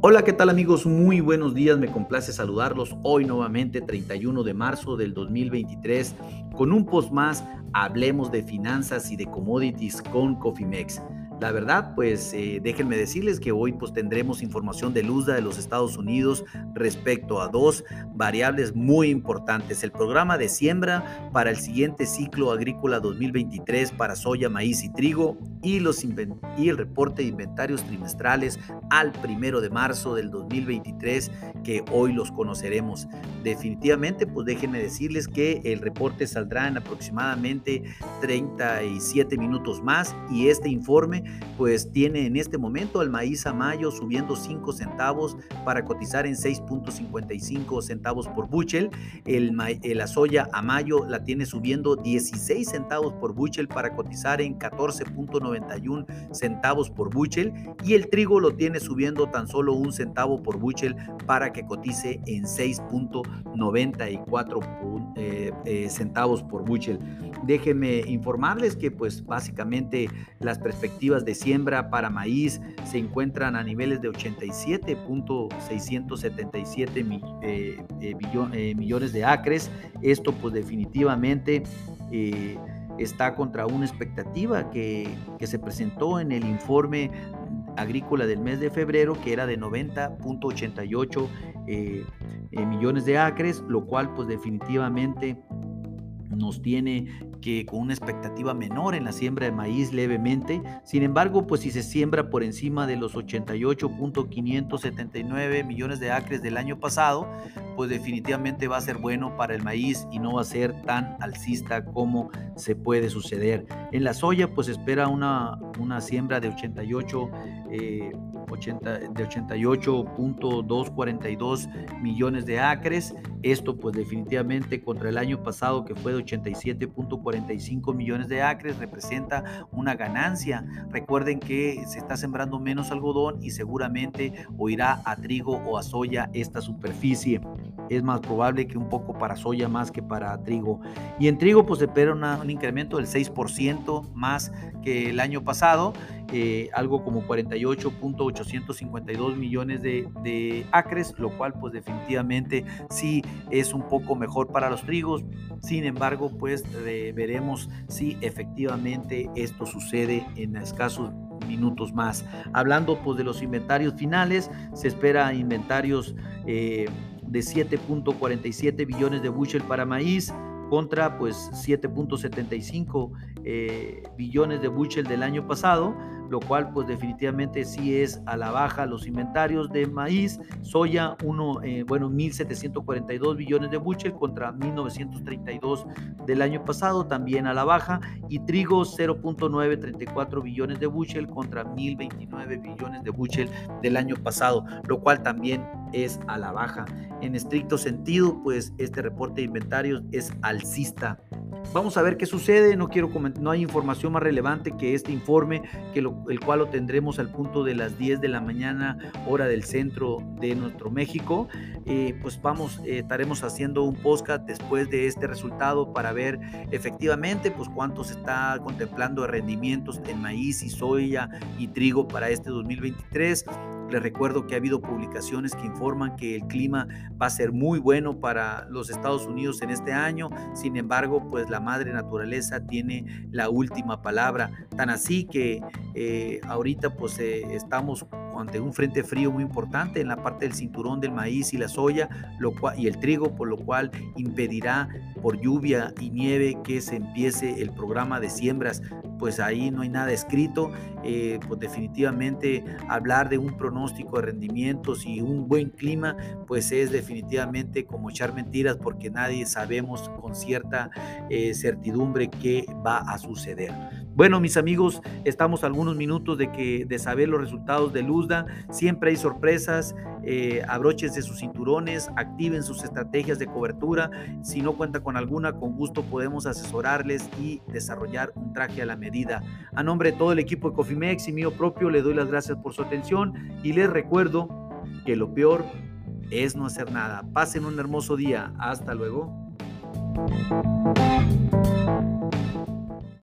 Hola, ¿qué tal amigos? Muy buenos días, me complace saludarlos hoy nuevamente, 31 de marzo del 2023, con un post más, hablemos de finanzas y de commodities con Cofimex. La verdad, pues eh, déjenme decirles que hoy pues tendremos información de Luzda de los Estados Unidos respecto a dos variables muy importantes. El programa de siembra para el siguiente ciclo agrícola 2023 para soya, maíz y trigo y, los y el reporte de inventarios trimestrales al primero de marzo del 2023 que hoy los conoceremos. Definitivamente, pues déjenme decirles que el reporte saldrá en aproximadamente 37 minutos más y este informe pues tiene en este momento el maíz a mayo subiendo 5 centavos para cotizar en 6.55 centavos por buchel. El, la soya a mayo la tiene subiendo 16 centavos por buchel para cotizar en 14.91 centavos por buchel. Y el trigo lo tiene subiendo tan solo un centavo por buchel para que cotice en 6.94 eh, eh, centavos por buchel. Déjenme informarles que pues básicamente las perspectivas de siembra para maíz se encuentran a niveles de 87.677 eh, eh, eh, millones de acres. Esto pues definitivamente está contra una expectativa que, que se presentó en el informe agrícola del mes de febrero, que era de 90.88 millones de acres, lo cual pues definitivamente nos tiene que con una expectativa menor en la siembra de maíz levemente. Sin embargo, pues si se siembra por encima de los 88.579 millones de acres del año pasado, pues definitivamente va a ser bueno para el maíz y no va a ser tan alcista como se puede suceder. En la soya, pues espera una, una siembra de 88 80, de 88.242 millones de acres. Esto pues definitivamente contra el año pasado que fue de 87.45 millones de acres representa una ganancia. Recuerden que se está sembrando menos algodón y seguramente o irá a trigo o a soya esta superficie. Es más probable que un poco para soya más que para trigo. Y en trigo pues se espera un incremento del 6% más que el año pasado eh, algo como 48.852 millones de, acres, lo cual pues definitivamente sí es un poco mejor para los trigos. Sin embargo, pues veremos si efectivamente esto sucede en escasos minutos más. Hablando pues de los inventarios finales, se espera inventarios eh, de 7.47 billones de bushel para maíz, contra pues 7.75 eh, billones de bushel del año pasado lo cual pues definitivamente sí es a la baja los inventarios de maíz, soya, uno, eh, bueno, 1.742 billones de bushel contra 1.932 del año pasado, también a la baja, y trigo 0.934 billones de bushel contra 1.029 billones de bushel del año pasado, lo cual también es a la baja. En estricto sentido, pues este reporte de inventarios es alcista. Vamos a ver qué sucede, no quiero no hay información más relevante que este informe, que el cual lo tendremos al punto de las 10 de la mañana, hora del centro de nuestro México. Eh, pues vamos, eh, estaremos haciendo un podcast después de este resultado para ver efectivamente pues cuánto se está contemplando de rendimientos en maíz y soya y trigo para este 2023 les recuerdo que ha habido publicaciones que informan que el clima va a ser muy bueno para los Estados Unidos en este año. Sin embargo, pues la madre naturaleza tiene la última palabra. Tan así que eh, ahorita pues eh, estamos ante un frente frío muy importante en la parte del cinturón del maíz y la soya y el trigo, por lo cual impedirá por lluvia y nieve que se empiece el programa de siembras. Pues ahí no hay nada escrito. Eh, pues definitivamente hablar de un pronóstico de rendimientos y un buen clima, pues es definitivamente como echar mentiras porque nadie sabemos con cierta eh, certidumbre qué va a suceder. Bueno, mis amigos, estamos algunos minutos de, que, de saber los resultados de Luzda. Siempre hay sorpresas. Eh, abróchense sus cinturones, activen sus estrategias de cobertura. Si no cuenta con alguna, con gusto podemos asesorarles y desarrollar un traje a la medida. A nombre de todo el equipo de Cofimex y mío propio, le doy las gracias por su atención y les recuerdo que lo peor es no hacer nada. Pasen un hermoso día. Hasta luego.